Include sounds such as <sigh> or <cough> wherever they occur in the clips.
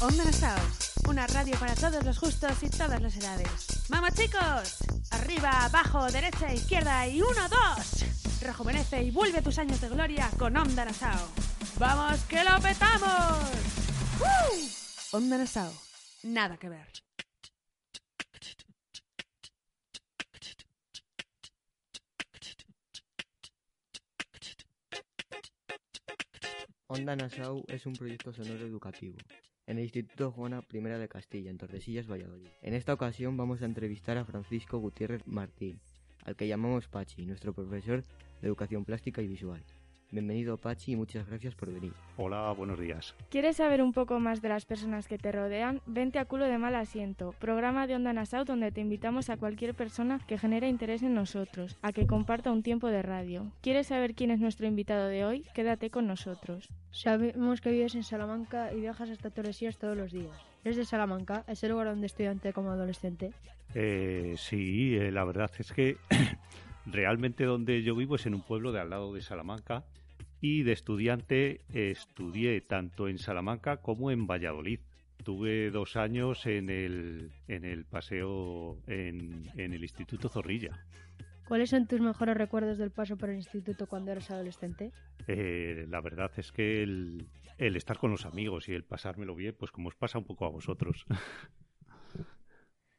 Onda Nassau, una radio para todos los gustos y todas las edades. ¡Vamos chicos! Arriba, abajo, derecha, izquierda y uno, dos. Rejuvenece y vuelve tus años de gloria con Onda Nassau. ¡Vamos que lo petamos! ¡Uh! Onda Nassau, nada que ver. Onda Nassau es un proyecto sonoro educativo en el Instituto Juana I de Castilla, en Tordesillas, Valladolid. En esta ocasión vamos a entrevistar a Francisco Gutiérrez Martín, al que llamamos Pachi, nuestro profesor de Educación Plástica y Visual. Bienvenido Pachi y muchas gracias por venir. Hola, buenos días. ¿Quieres saber un poco más de las personas que te rodean? Vente a Culo de Mal Asiento, programa de Onda Nassau donde te invitamos a cualquier persona que genere interés en nosotros, a que comparta un tiempo de radio. ¿Quieres saber quién es nuestro invitado de hoy? Quédate con nosotros. Sabemos que vives en Salamanca y viajas hasta Torresías todos los días. ¿Eres de Salamanca? ¿Es el lugar donde estudiante como adolescente? Eh, sí, eh, la verdad es que <clears throat> realmente donde yo vivo es en un pueblo de al lado de Salamanca y de estudiante estudié tanto en Salamanca como en Valladolid. Tuve dos años en el, en el paseo en, en el Instituto Zorrilla. ¿Cuáles son tus mejores recuerdos del paso por el instituto cuando eras adolescente? Eh, la verdad es que el, el estar con los amigos y el pasármelo bien, pues como os pasa un poco a vosotros. <laughs>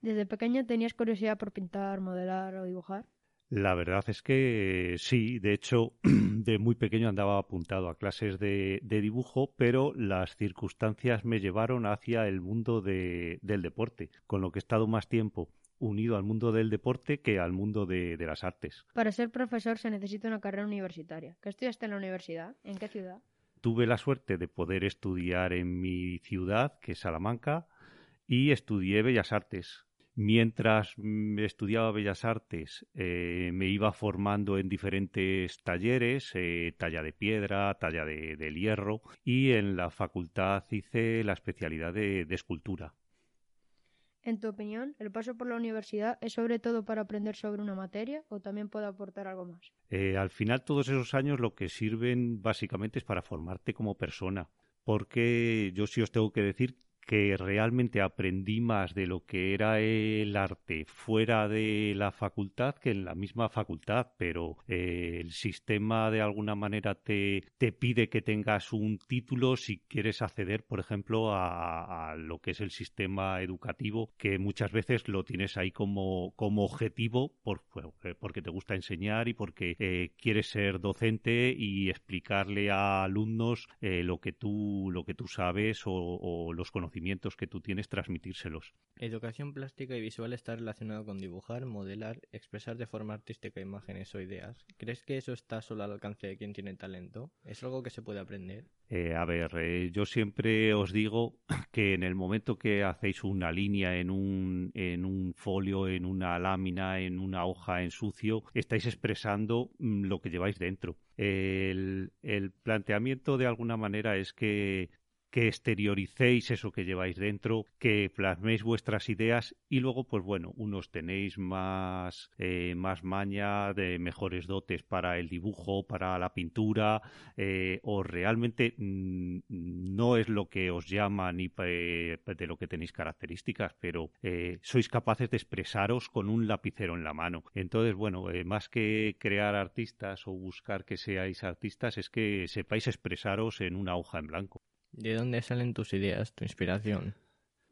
¿Desde pequeño tenías curiosidad por pintar, modelar o dibujar? La verdad es que sí, de hecho, <clears throat> de muy pequeño andaba apuntado a clases de, de dibujo, pero las circunstancias me llevaron hacia el mundo de, del deporte, con lo que he estado más tiempo unido al mundo del deporte que al mundo de, de las artes. Para ser profesor se necesita una carrera universitaria. ¿Qué estudiaste en la universidad? ¿En qué ciudad? Tuve la suerte de poder estudiar en mi ciudad, que es Salamanca, y estudié Bellas Artes. Mientras mm, estudiaba Bellas Artes, eh, me iba formando en diferentes talleres, eh, talla de piedra, talla de, del hierro, y en la facultad hice la especialidad de, de escultura. En tu opinión, ¿el paso por la universidad es sobre todo para aprender sobre una materia o también puede aportar algo más? Eh, al final, todos esos años lo que sirven básicamente es para formarte como persona, porque yo sí os tengo que decir que realmente aprendí más de lo que era el arte fuera de la facultad que en la misma facultad, pero eh, el sistema de alguna manera te, te, pide que tengas un título si quieres acceder, por ejemplo, a, a, lo que es el sistema educativo, que muchas veces lo tienes ahí como, como objetivo por, porque te gusta enseñar y porque eh, quieres ser docente y explicarle a alumnos eh, lo que tú lo que tú sabes o, o los conocimientos que tú tienes, transmitírselos. Educación plástica y visual está relacionado con dibujar, modelar, expresar de forma artística imágenes o ideas. ¿Crees que eso está solo al alcance de quien tiene talento? ¿Es algo que se puede aprender? Eh, a ver, eh, yo siempre os digo <clears throat> que en el momento que hacéis una línea en un, en un folio, en una lámina, en una hoja en sucio, estáis expresando mm, lo que lleváis dentro. El, el planteamiento de alguna manera es que que exterioricéis eso que lleváis dentro, que plasméis vuestras ideas y luego, pues bueno, unos tenéis más, eh, más maña, de mejores dotes para el dibujo, para la pintura, eh, o realmente mmm, no es lo que os llama ni eh, de lo que tenéis características, pero sois capaces de expresaros con un lapicero en la mano. Entonces, bueno, más que crear artistas o buscar que seáis artistas, es que sepáis expresaros en una hoja en blanco. ¿De dónde salen tus ideas, tu inspiración?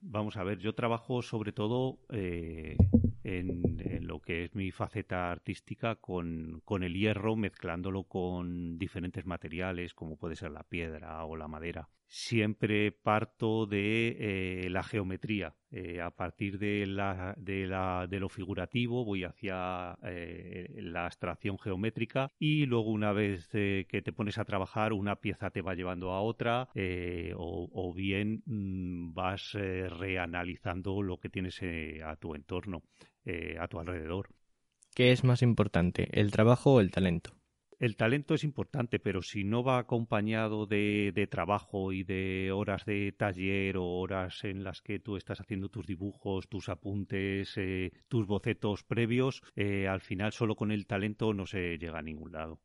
Vamos a ver, yo trabajo sobre todo eh, en, en, lo que es mi faceta artística con, con, el hierro, mezclándolo con diferentes materiales, como puede ser la piedra o la madera. Siempre parto de eh, la geometría. Eh, a partir de, la, de, la, de, lo figurativo voy hacia eh, la abstracción geométrica y luego una vez que te pones a trabajar una pieza te va llevando a otra o, bien mmm, vas reanalizando lo que tienes a tu entorno, a tu alrededor. ¿Qué es más importante, el trabajo o el talento? El talento es importante, pero si no va acompañado de, de, trabajo y de horas de taller o horas en las que tú estás haciendo tus dibujos, tus apuntes, eh, tus bocetos previos, eh, al final solo con el talento no se llega a ningún lado.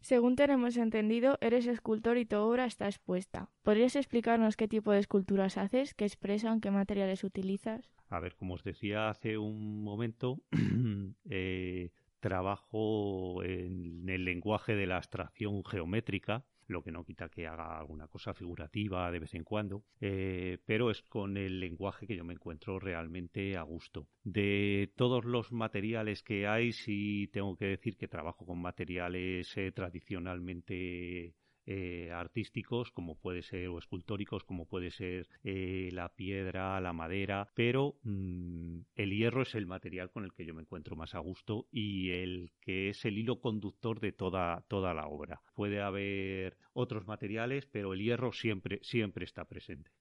Según tenemos entendido, eres escultor y tu obra está expuesta. ¿Podrías explicarnos qué tipo de esculturas haces, qué expresan, qué materiales utilizas? A ver, como os decía hace un momento, <clears throat> eh, trabajo en el lenguaje de la abstracción geométrica, lo que no quita que haga alguna cosa figurativa de vez en cuando, eh, pero es con el lenguaje que yo me encuentro realmente a gusto. De todos los materiales que hay, sí tengo que decir que trabajo con materiales eh, tradicionalmente eh, artísticos, como puede ser, o escultóricos, como puede ser eh, la piedra, la madera, pero mm, el hierro es el material con el que yo me encuentro más a gusto y el que es el hilo conductor de toda, toda la obra. Puede haber otros materiales, pero el hierro siempre, siempre está presente.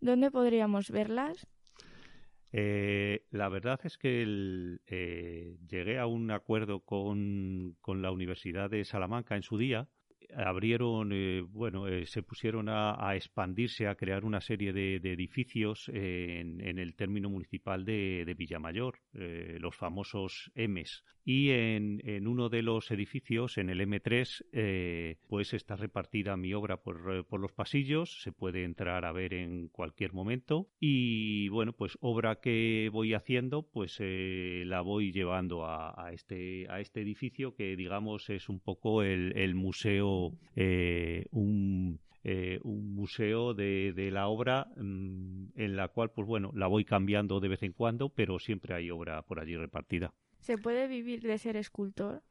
¿Dónde podríamos verlas? Eh, la verdad es que llegué a un acuerdo con, con, la Universidad de Salamanca en su día abrieron, eh, bueno, eh, se pusieron a, expandirse, a crear una serie de, edificios en, el término municipal de, de Villamayor, eh, los famosos M's. Y en, uno de los edificios, en el M3, pues está repartida mi obra por, por, los pasillos, se puede entrar a ver en cualquier momento. Y bueno, pues obra que voy haciendo, pues la voy llevando a, este, a este edificio que digamos es un poco el museo eh, un, eh, un museo de, la obra mm, en la cual, pues bueno, la voy cambiando de vez en cuando, pero siempre hay obra por allí repartida. ¿Se puede vivir de ser escultor?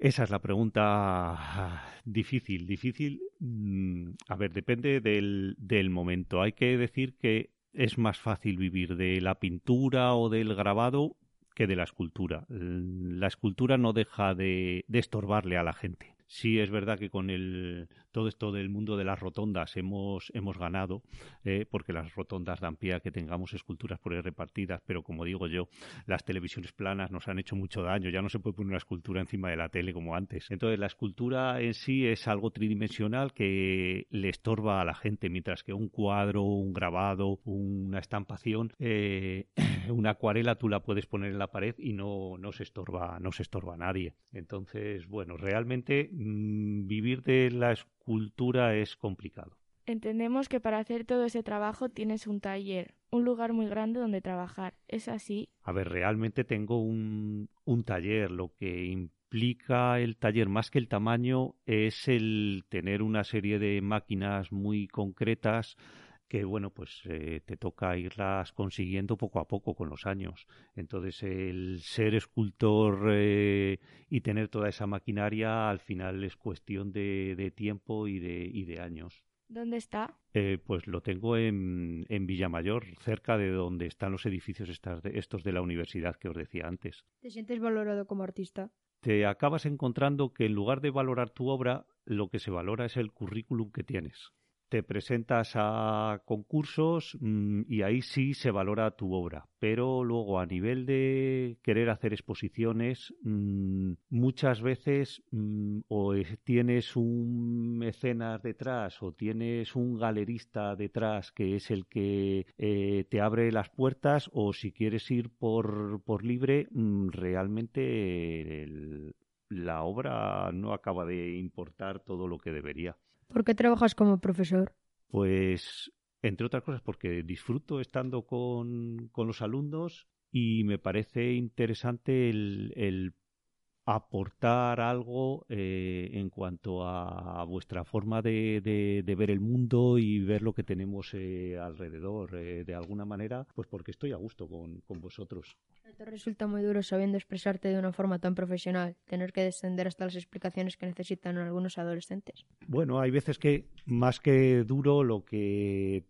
Esa es la pregunta difícil, difícil. Mm, a ver, depende del, del momento. Hay que decir que es más fácil vivir de la pintura o del grabado que de la escultura. La escultura no deja de, de estorbarle a la gente. Sí es verdad que con el, todo esto del mundo de las rotondas hemos, hemos ganado, eh, porque las rotondas dan pie a que tengamos esculturas por ahí repartidas, pero como digo yo, las televisiones planas nos han hecho mucho daño, ya no se puede poner una escultura encima de la tele como antes. Entonces la escultura en sí es algo tridimensional que le estorba a la gente, mientras que un cuadro, un grabado, una estampación, eh, <clears throat> una acuarela tú la puedes poner en la pared y no, no se estorba, no se estorba a nadie. Entonces, bueno, realmente vivir de la escultura es complicado. Entendemos que para hacer todo ese trabajo tienes un taller, un lugar muy grande donde trabajar. ¿Es así? A ver, realmente tengo un, un taller. Lo que implica el taller, más que el tamaño, es el tener una serie de máquinas muy concretas que bueno, pues eh, te toca irlas consiguiendo poco a poco con los años. Entonces, el ser escultor eh, y tener toda esa maquinaria al final es cuestión de, tiempo y de, y de años. ¿Dónde está? Eh, pues lo tengo en, en, Villamayor, cerca de donde están los edificios estos de la universidad que os decía antes. ¿Te sientes valorado como artista? Te acabas encontrando que en lugar de valorar tu obra, lo que se valora es el currículum que tienes te presentas a concursos mm, y ahí sí se valora tu obra. Pero luego a nivel de querer hacer exposiciones, mm, muchas veces mm, o tienes un mecenas detrás o tienes un galerista detrás que es el que eh, te abre las puertas o si quieres ir por, por libre, realmente la obra no acaba de importar todo lo que debería. ¿Por qué trabajas como profesor? Pues, entre otras cosas, porque disfruto estando con, con los alumnos y me parece interesante el, el aportar algo eh, en cuanto a, vuestra forma de, de, ver el mundo y ver lo que tenemos eh, alrededor eh, de alguna manera, pues porque estoy a gusto con, con vosotros. ¿Te resulta muy duro sabiendo expresarte de una forma tan profesional, tener que descender hasta las explicaciones que necesitan algunos adolescentes? Bueno, hay veces que más que duro lo que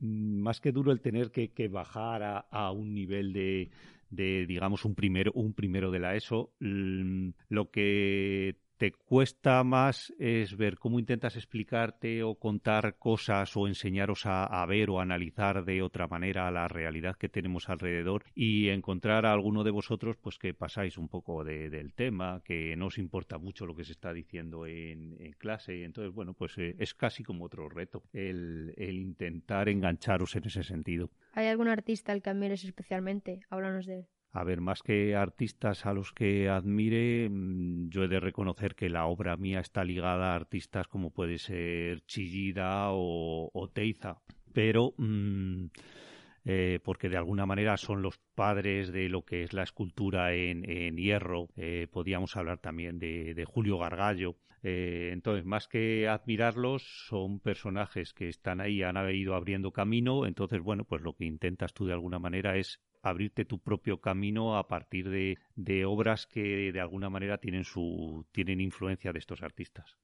más que duro el tener que, que bajar a, a un nivel de, de digamos un primero un primero de la ESO lo que te cuesta más es ver cómo intentas explicarte o contar cosas o enseñaros a, ver o analizar de otra manera la realidad que tenemos alrededor y encontrar a alguno de vosotros pues que pasáis un poco del tema, que no os importa mucho lo que se está diciendo en, clase. Entonces, bueno, pues eh, es casi como otro reto el, intentar engancharos en ese sentido. ¿Hay algún artista al que admires especialmente? Háblanos de él. A ver, más que artistas a los que admire, mm, yo he de reconocer que la obra mía está ligada a artistas como puede ser Chillida o, Teiza. Pero mm, eh, porque de alguna manera son los padres de lo que es la escultura en, hierro. Eh, podríamos hablar también de, Julio Gargallo. Eh, entonces, más que admirarlos, son personajes que están ahí, han ido abriendo camino. Entonces, bueno, pues lo que intentas tú de alguna manera es abrirte tu propio camino a partir de, de obras que de alguna manera tienen su tienen influencia de estos artistas.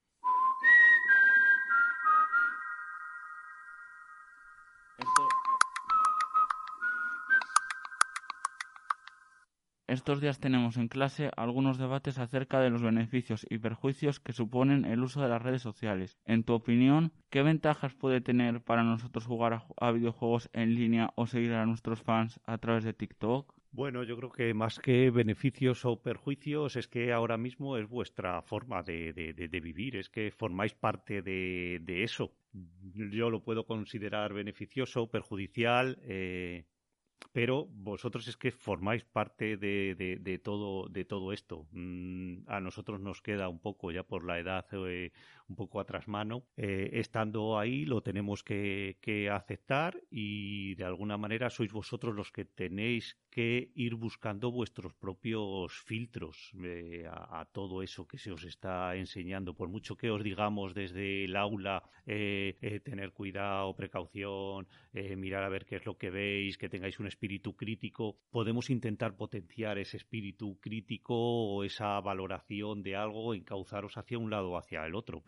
Estos días tenemos en clase algunos debates acerca de los beneficios y perjuicios que suponen el uso de las redes sociales. En tu opinión, ¿qué ventajas puede tener para nosotros jugar a, videojuegos en línea o seguir a nuestros fans a través de TikTok? Bueno, yo creo que más que beneficios o perjuicios es que ahora mismo es vuestra forma de, vivir, es que formáis parte de, eso. Yo lo puedo considerar beneficioso, perjudicial, eh, pero vosotros es que formáis parte de, de, todo de todo esto. Mm, a nosotros nos queda un poco ya por la edad eh, un poco atrás mano. Eh, estando ahí lo tenemos que, aceptar y de alguna manera sois vosotros los que tenéis que ir buscando vuestros propios filtros eh, a, todo eso que se os está enseñando. Por mucho que os digamos desde el aula eh, tener cuidado, precaución, mirar a ver qué es lo que veis, que tengáis un espíritu crítico, podemos intentar potenciar ese espíritu crítico o esa valoración de algo, encauzaros hacia un lado o hacia el otro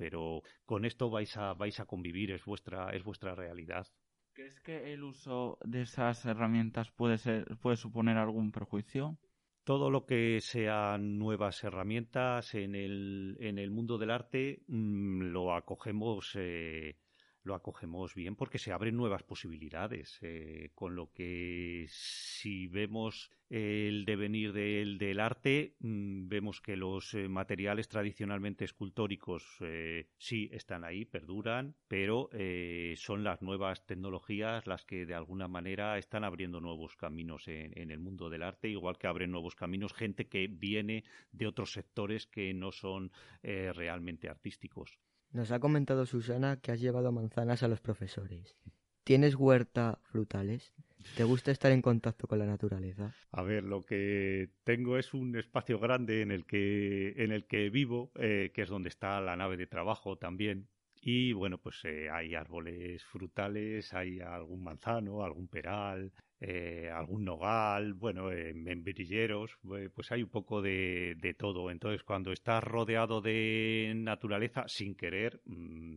con esto vais a, vais a convivir, es vuestra, es vuestra realidad. ¿Crees que el uso de esas herramientas puede, ser, puede suponer algún perjuicio? todo lo que sean nuevas herramientas en el, en el mundo del arte mm, lo acogemos eh, lo acogemos bien porque se abren nuevas posibilidades, eh, con lo que si vemos el devenir del, arte, mm, vemos que los eh, materiales tradicionalmente escultóricos eh, sí están ahí, perduran, pero son las nuevas tecnologías las que de alguna manera están abriendo nuevos caminos en, en el mundo del arte, igual que abren nuevos caminos gente que viene de otros sectores que no son realmente artísticos. Nos ha comentado Susana que has llevado manzanas a los profesores. ¿Tienes huerta frutales? ¿Te gusta estar en contacto con la naturaleza? A ver, lo que tengo es un espacio grande en el que, en el que vivo, eh, que es donde está la nave de trabajo también. Y bueno, pues eh, hay árboles frutales, hay algún manzano, algún peral, eh, algún nogal, bueno, eh, membrilleros, eh, pues hay un poco de, de, todo. Entonces, cuando estás rodeado de naturaleza, sin querer, mm,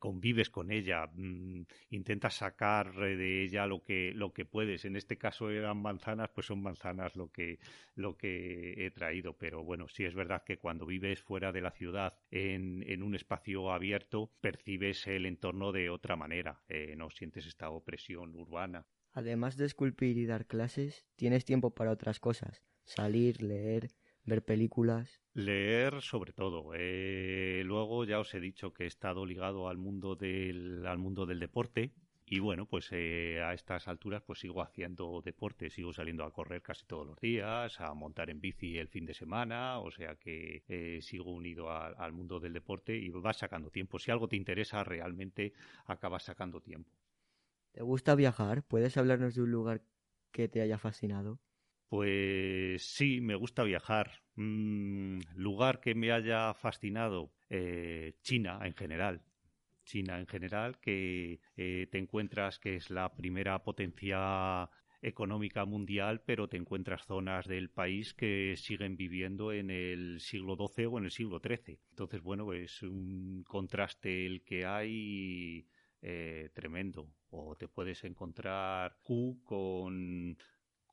convives con ella, mm, intentas sacar de ella lo que, lo que puedes. En este caso eran manzanas, pues son manzanas lo que, lo que he traído. Pero bueno, sí es verdad que cuando vives fuera de la ciudad, en, en un espacio abierto, percibes el entorno de otra manera, no sientes esta opresión urbana. Además de esculpir y dar clases, tienes tiempo para otras cosas. Salir, leer, ver películas. Leer sobre todo. Eh, luego ya os he dicho que he estado ligado al mundo del, al mundo del deporte. Y bueno, pues eh, a estas alturas pues sigo haciendo deporte, sigo saliendo a correr casi todos los días, a montar en bici el fin de semana, o sea que eh, sigo unido al mundo del deporte y vas sacando tiempo. Si algo te interesa realmente, acabas sacando tiempo. ¿Te gusta viajar? ¿Puedes hablarnos de un lugar que te haya fascinado? Pues sí, me gusta viajar. Mm, lugar que me haya fascinado, eh, China en general. China en general, que eh, te encuentras que es la primera potencia económica mundial, pero te encuentras zonas del país que siguen viviendo en el siglo XII o en el siglo XIII. Entonces, bueno, es un contraste el que hay eh, tremendo. O te puedes encontrar Q con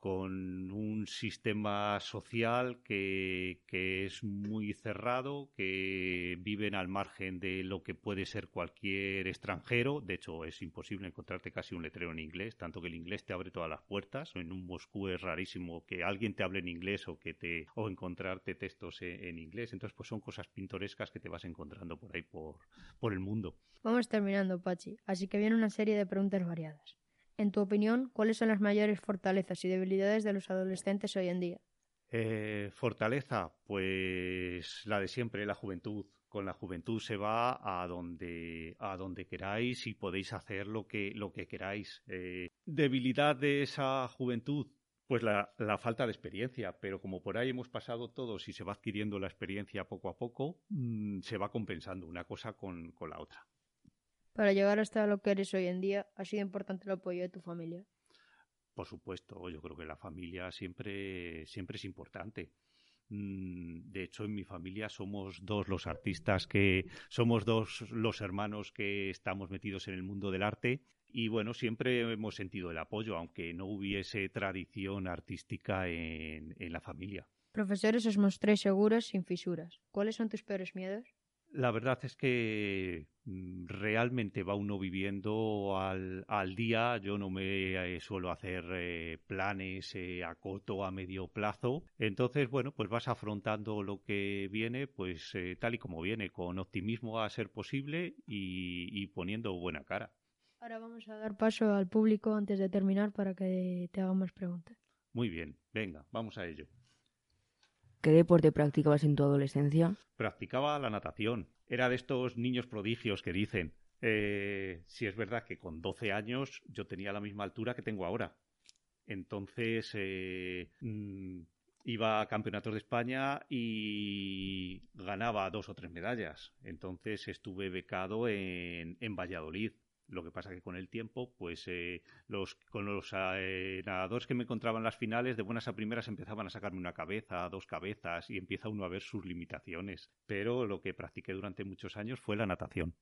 con un sistema social que, que, es muy cerrado, que viven al margen de lo que puede ser cualquier extranjero. De hecho, es imposible encontrarte casi un letrero en inglés, tanto que el inglés te abre todas las puertas. En un Moscú es rarísimo que alguien te hable en inglés o que te o encontrarte textos en, inglés. Entonces, pues son cosas pintorescas que te vas encontrando por ahí por, por el mundo. Vamos terminando, Pachi. Así que viene una serie de preguntas variadas. En tu opinión, ¿cuáles son las mayores fortalezas y debilidades de los adolescentes hoy en día? Eh, fortaleza, pues la de siempre, la juventud. Con la juventud se va a donde, a donde queráis y podéis hacer lo que, lo que queráis. Eh, debilidad de esa juventud, pues la, falta de experiencia, pero como por ahí hemos pasado todos y se va adquiriendo la experiencia poco a poco, mmm, se va compensando una cosa con, con la otra. Para llegar hasta lo que eres hoy en día, ¿ha sido importante el apoyo de tu familia? Por supuesto, yo creo que la familia siempre, siempre es importante. Mm, de hecho, en mi familia somos dos los artistas que somos dos los hermanos que estamos metidos en el mundo del arte y bueno, siempre hemos sentido el apoyo, aunque no hubiese tradición artística en, en la familia. Profesores, os mostréis seguros, sin fisuras. ¿Cuáles son tus peores miedos? La verdad es que realmente va uno viviendo al, al día. Yo no me eh, suelo hacer eh, planes eh, a corto a medio plazo. Entonces, bueno, pues vas afrontando lo que viene, pues eh, tal y como viene, con optimismo a ser posible y, y poniendo buena cara. Ahora vamos a dar paso al público antes de terminar para que te hagan más preguntas. Muy bien, venga, vamos a ello. ¿Qué deporte practicabas en tu adolescencia? Practicaba la natación. Era de estos niños prodigios que dicen. Eh, si es verdad que con 12 años yo tenía la misma altura que tengo ahora. Entonces eh, mmm, iba a campeonatos de España y ganaba dos o tres medallas. Entonces estuve becado en, en Valladolid. Lo que pasa que con el tiempo, pues eh, los, con los eh, nadadores que me encontraban en las finales, de buenas a primeras empezaban a sacarme una cabeza, dos cabezas, y empieza uno a ver sus limitaciones. Pero lo que practiqué durante muchos años fue la natación.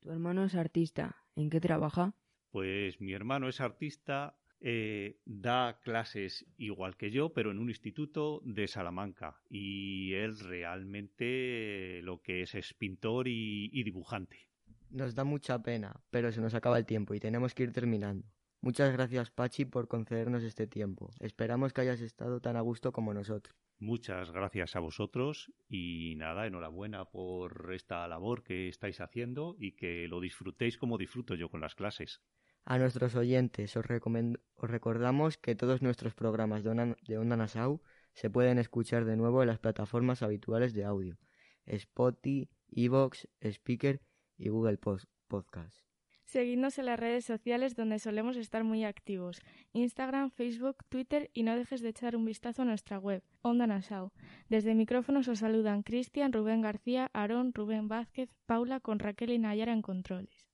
Tu hermano es artista. ¿En qué trabaja? Pues mi hermano es artista, eh, da clases igual que yo, pero en un instituto de Salamanca. Y él realmente lo que es es pintor y, y dibujante. Nos da mucha pena, pero se nos acaba el tiempo y tenemos que ir terminando. Muchas gracias, Pachi, por concedernos este tiempo. Esperamos que hayas estado tan a gusto como nosotros. Muchas gracias a vosotros y nada, enhorabuena por esta labor que estáis haciendo y que lo disfrutéis como disfruto yo con las clases. A nuestros oyentes os, os recordamos que todos nuestros programas de Onda, de Onda Nassau se pueden escuchar de nuevo en las plataformas habituales de audio, Spotify, Evox, Speaker y Google Podcast. Seguidnos en las redes sociales donde solemos estar muy activos, Instagram, Facebook, Twitter y no dejes de echar un vistazo a nuestra web, Onda Nassau. Desde micrófonos os saludan Cristian, Rubén García, Aarón, Rubén Vázquez, Paula con Raquel y Nayara en controles.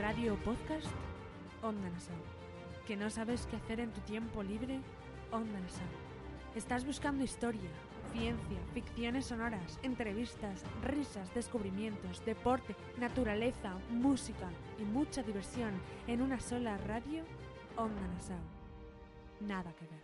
Radio Podcast, Onda Nassau. ¿Que no sabes qué hacer en tu tiempo libre? Onda Nassau. ¿Estás buscando historia, ciencia, ficciones sonoras, entrevistas, risas, descubrimientos, deporte, naturaleza, música y mucha diversión en una sola radio, Onda Nassau. Nada que ver.